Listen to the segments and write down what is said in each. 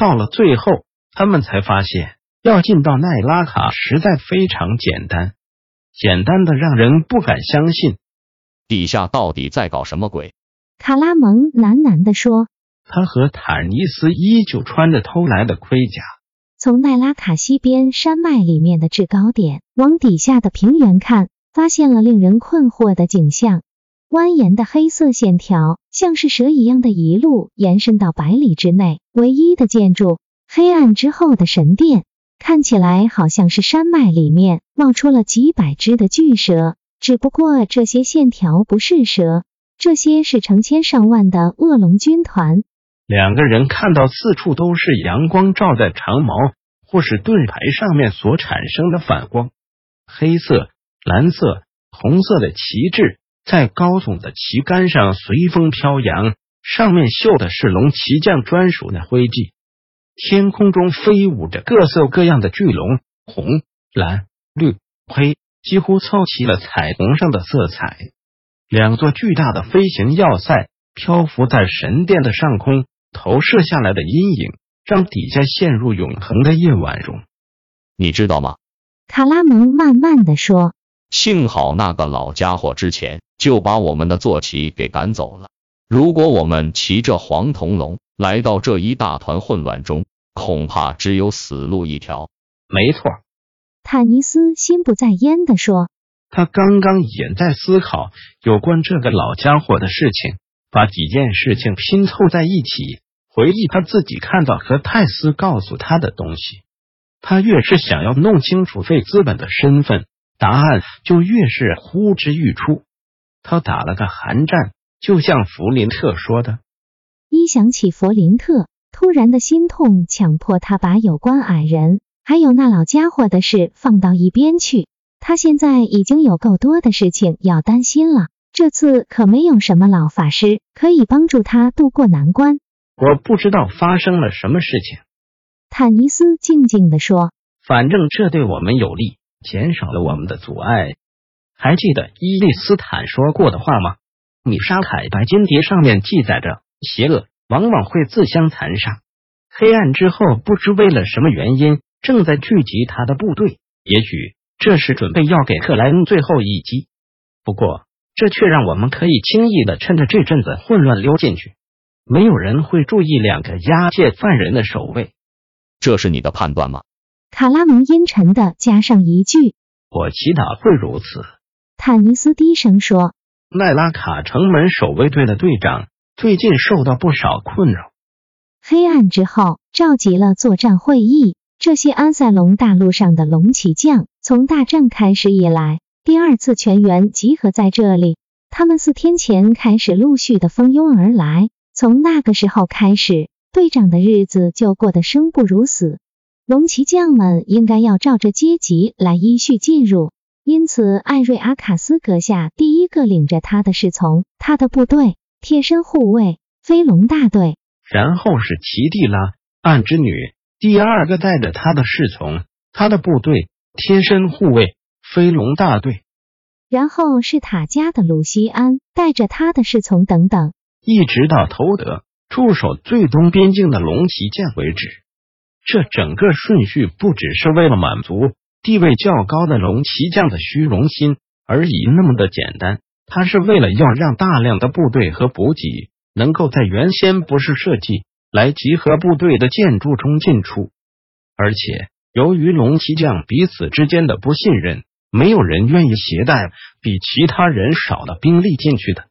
到了最后，他们才发现要进到奈拉卡实在非常简单，简单的让人不敢相信。底下到底在搞什么鬼？卡拉蒙喃喃地说：“他和坦尼斯依旧穿着偷来的盔甲，从奈拉卡西边山脉里面的制高点往底下的平原看，发现了令人困惑的景象。蜿蜒的黑色线条，像是蛇一样的一路延伸到百里之内。唯一的建筑，黑暗之后的神殿，看起来好像是山脉里面冒出了几百只的巨蛇。只不过这些线条不是蛇，这些是成千上万的恶龙军团。两个人看到四处都是阳光照在长矛或是盾牌上面所产生的反光，黑色、蓝色、红色的旗帜。在高耸的旗杆上随风飘扬，上面绣的是龙骑将专属的徽记。天空中飞舞着各色各样的巨龙，红、蓝、绿、黑，几乎凑齐了彩虹上的色彩。两座巨大的飞行要塞漂浮在神殿的上空，投射下来的阴影让底下陷入永恒的夜晚中。你知道吗？卡拉蒙慢慢的说。幸好那个老家伙之前就把我们的坐骑给赶走了。如果我们骑着黄铜龙来到这一大团混乱中，恐怕只有死路一条。没错，坦尼斯心不在焉的说。他刚刚也在思考有关这个老家伙的事情，把几件事情拼凑在一起，回忆他自己看到和泰斯告诉他的东西。他越是想要弄清楚费资本的身份。答案就越是呼之欲出。他打了个寒战，就像弗林特说的。一想起弗林特，突然的心痛强迫他把有关矮人还有那老家伙的事放到一边去。他现在已经有够多的事情要担心了，这次可没有什么老法师可以帮助他渡过难关。我不知道发生了什么事情，坦尼斯静静的说。反正这对我们有利。减少了我们的阻碍。还记得伊利斯坦说过的话吗？米沙凯白金碟上面记载着，邪恶往往会自相残杀。黑暗之后，不知为了什么原因，正在聚集他的部队。也许这是准备要给克莱恩最后一击。不过，这却让我们可以轻易的趁着这阵子混乱溜进去，没有人会注意两个押解犯人的守卫。这是你的判断吗？卡拉蒙阴沉的加上一句：“我祈祷会如此。”坦尼斯低声说：“奈拉卡城门守卫队的队长最近受到不少困扰。黑暗之后召集了作战会议，这些安塞龙大陆上的龙骑将从大战开始以来第二次全员集合在这里。他们四天前开始陆续的蜂拥而来，从那个时候开始，队长的日子就过得生不如死。”龙骑将们应该要照着阶级来依序进入，因此艾瑞阿卡斯阁下第一个领着他的侍从、他的部队、贴身护卫飞龙大队，然后是奇蒂拉暗之女，第二个带着他的侍从、他的部队、贴身护卫飞龙大队，然后是塔加的鲁西安带着他的侍从等等，一直到头德驻守最东边境的龙骑舰为止。这整个顺序不只是为了满足地位较高的龙骑将的虚荣心而已那么的简单，他是为了要让大量的部队和补给能够在原先不是设计来集合部队的建筑中进出，而且由于龙骑将彼此之间的不信任，没有人愿意携带比其他人少的兵力进去的。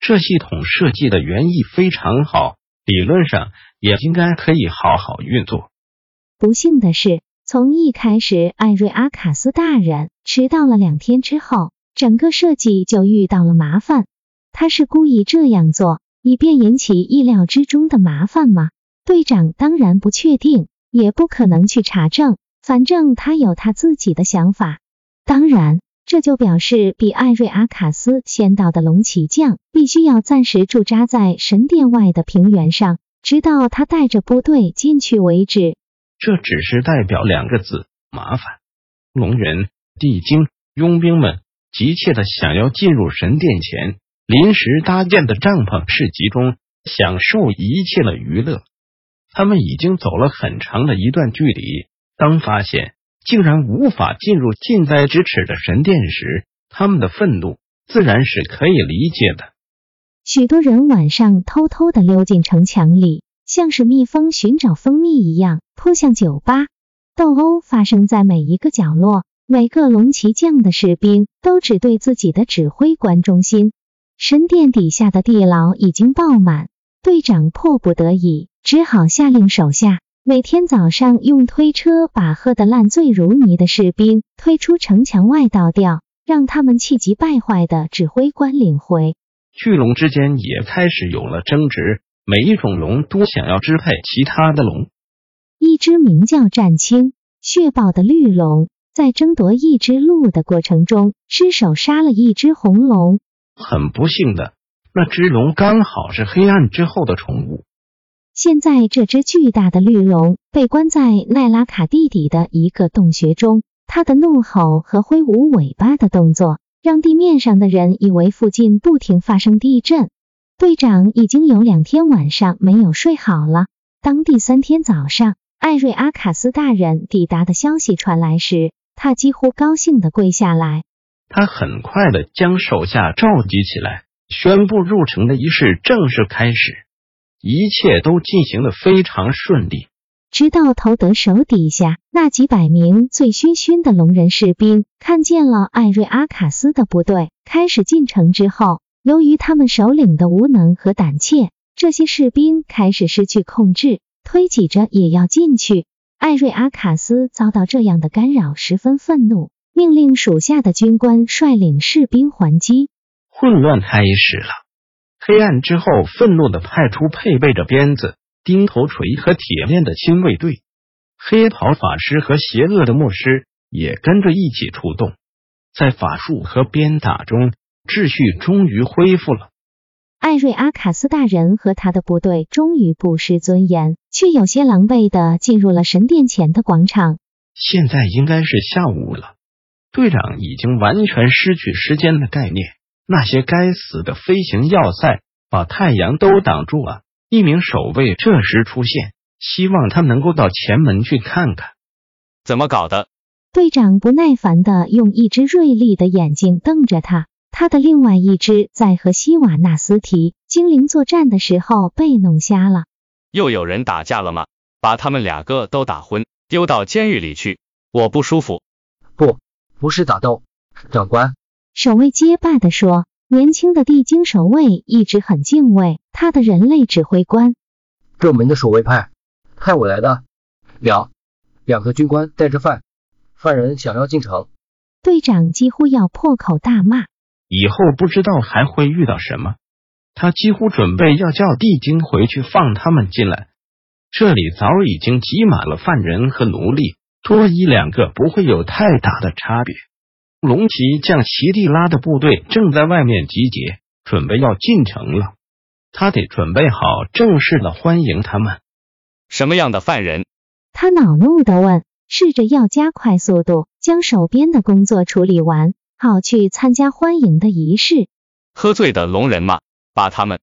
这系统设计的原意非常好，理论上也应该可以好好运作。不幸的是，从一开始，艾瑞阿卡斯大人迟到了两天之后，整个设计就遇到了麻烦。他是故意这样做，以便引起意料之中的麻烦吗？队长当然不确定，也不可能去查证，反正他有他自己的想法。当然，这就表示比艾瑞阿卡斯先到的龙骑将必须要暂时驻扎在神殿外的平原上，直到他带着部队进去为止。这只是代表两个字：麻烦。龙人、地精、佣兵们急切的想要进入神殿前临时搭建的帐篷市集中，享受一切的娱乐。他们已经走了很长的一段距离，当发现竟然无法进入近在咫尺的神殿时，他们的愤怒自然是可以理解的。许多人晚上偷偷的溜进城墙里，像是蜜蜂寻找蜂蜜一样扑向酒吧。斗殴发生在每一个角落，每个龙骑将的士兵都只对自己的指挥官忠心。神殿底下的地牢已经爆满，队长迫不得已。只好下令手下每天早上用推车把喝得烂醉如泥的士兵推出城墙外倒掉，让他们气急败坏的指挥官领回。巨龙之间也开始有了争执，每一种龙都想要支配其他的龙。一只名叫战青血豹的绿龙，在争夺一只鹿的过程中失手杀了一只红龙。很不幸的，那只龙刚好是黑暗之后的宠物。现在，这只巨大的绿龙被关在奈拉卡地底的一个洞穴中，它的怒吼和挥舞尾巴的动作，让地面上的人以为附近不停发生地震。队长已经有两天晚上没有睡好了。当第三天早上艾瑞阿卡斯大人抵达的消息传来时，他几乎高兴的跪下来。他很快的将手下召集起来，宣布入城的仪式正式开始。一切都进行的非常顺利，直到头德手底下那几百名醉醺醺的龙人士兵看见了艾瑞阿卡斯的部队开始进城之后，由于他们首领的无能和胆怯，这些士兵开始失去控制，推挤着也要进去。艾瑞阿卡斯遭到这样的干扰，十分愤怒，命令属下的军官率领士兵还击。混乱开始了。黑暗之后，愤怒的派出配备着鞭子、钉头锤和铁链的亲卫队，黑袍法师和邪恶的牧师也跟着一起出动。在法术和鞭打中，秩序终于恢复了。艾瑞阿卡斯大人和他的部队终于不失尊严，却有些狼狈的进入了神殿前的广场。现在应该是下午了，队长已经完全失去时间的概念。那些该死的飞行要塞把太阳都挡住了。一名守卫这时出现，希望他能够到前门去看看。怎么搞的？队长不耐烦的用一只锐利的眼睛瞪着他。他的另外一只在和希瓦纳斯提精灵作战的时候被弄瞎了。又有人打架了吗？把他们两个都打昏，丢到监狱里去。我不舒服。不，不是打斗，长官。守卫结巴的说：“年轻的地精守卫一直很敬畏他的人类指挥官。这门的守卫派派我来的，两两个军官带着犯犯人想要进城。”队长几乎要破口大骂：“以后不知道还会遇到什么。”他几乎准备要叫地精回去放他们进来。这里早已经挤满了犯人和奴隶，多一两个不会有太大的差别。龙骑将齐蒂拉的部队正在外面集结，准备要进城了。他得准备好正式的欢迎他们。什么样的犯人？他恼怒的问，试着要加快速度，将手边的工作处理完，好去参加欢迎的仪式。喝醉的龙人嘛？把他们。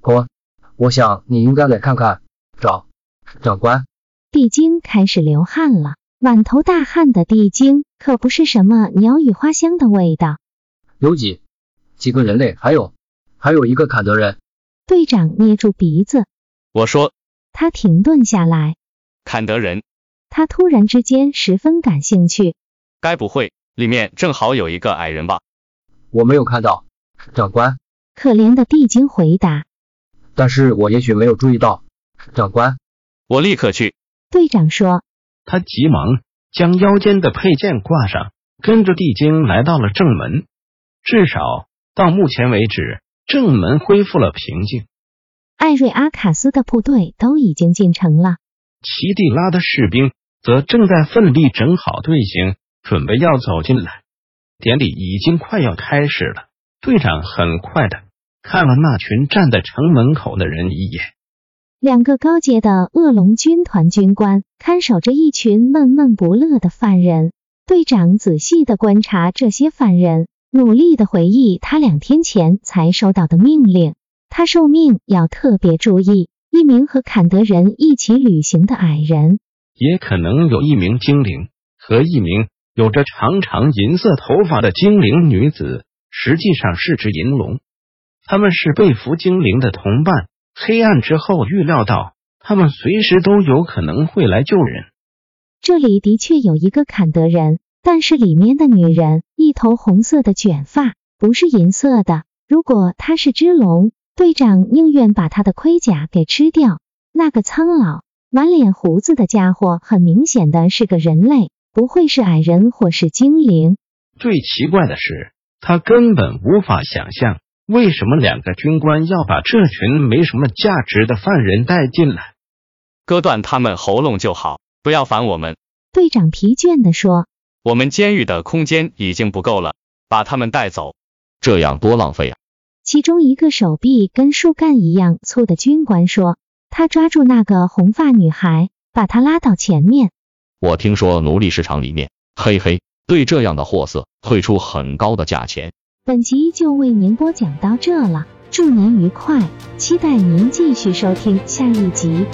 我，我想你应该来看看，长长官。地精开始流汗了。满头大汗的地精可不是什么鸟语花香的味道。有几几个人类，还有还有一个坎德人。队长捏住鼻子。我说。他停顿下来。坎德人。他突然之间十分感兴趣。该不会里面正好有一个矮人吧？我没有看到，长官。可怜的地精回答。但是我也许没有注意到，长官。我立刻去。队长说。他急忙将腰间的佩剑挂上，跟着地精来到了正门。至少到目前为止，正门恢复了平静。艾瑞阿卡斯的部队都已经进城了。奇蒂拉的士兵则正在奋力整好队形，准备要走进来。典礼已经快要开始了。队长很快的看了那群站在城门口的人一眼。两个高阶的恶龙军团军官看守着一群闷闷不乐的犯人。队长仔细的观察这些犯人，努力的回忆他两天前才收到的命令。他受命要特别注意一名和坎德人一起旅行的矮人，也可能有一名精灵和一名有着长长银色头发的精灵女子。实际上是只银龙，他们是被俘精灵的同伴。黑暗之后预料到他们随时都有可能会来救人。这里的确有一个坎德人，但是里面的女人一头红色的卷发，不是银色的。如果她是只龙，队长宁愿把她的盔甲给吃掉。那个苍老、满脸胡子的家伙，很明显的是个人类，不会是矮人或是精灵。最奇怪的是。他根本无法想象，为什么两个军官要把这群没什么价值的犯人带进来。割断他们喉咙就好，不要烦我们。队长疲倦地说：“我们监狱的空间已经不够了，把他们带走，这样多浪费啊！”其中一个手臂跟树干一样粗的军官说：“他抓住那个红发女孩，把她拉到前面。”我听说奴隶市场里面，嘿嘿。对这样的货色会出很高的价钱。本集就为您播讲到这了，祝您愉快，期待您继续收听下一集。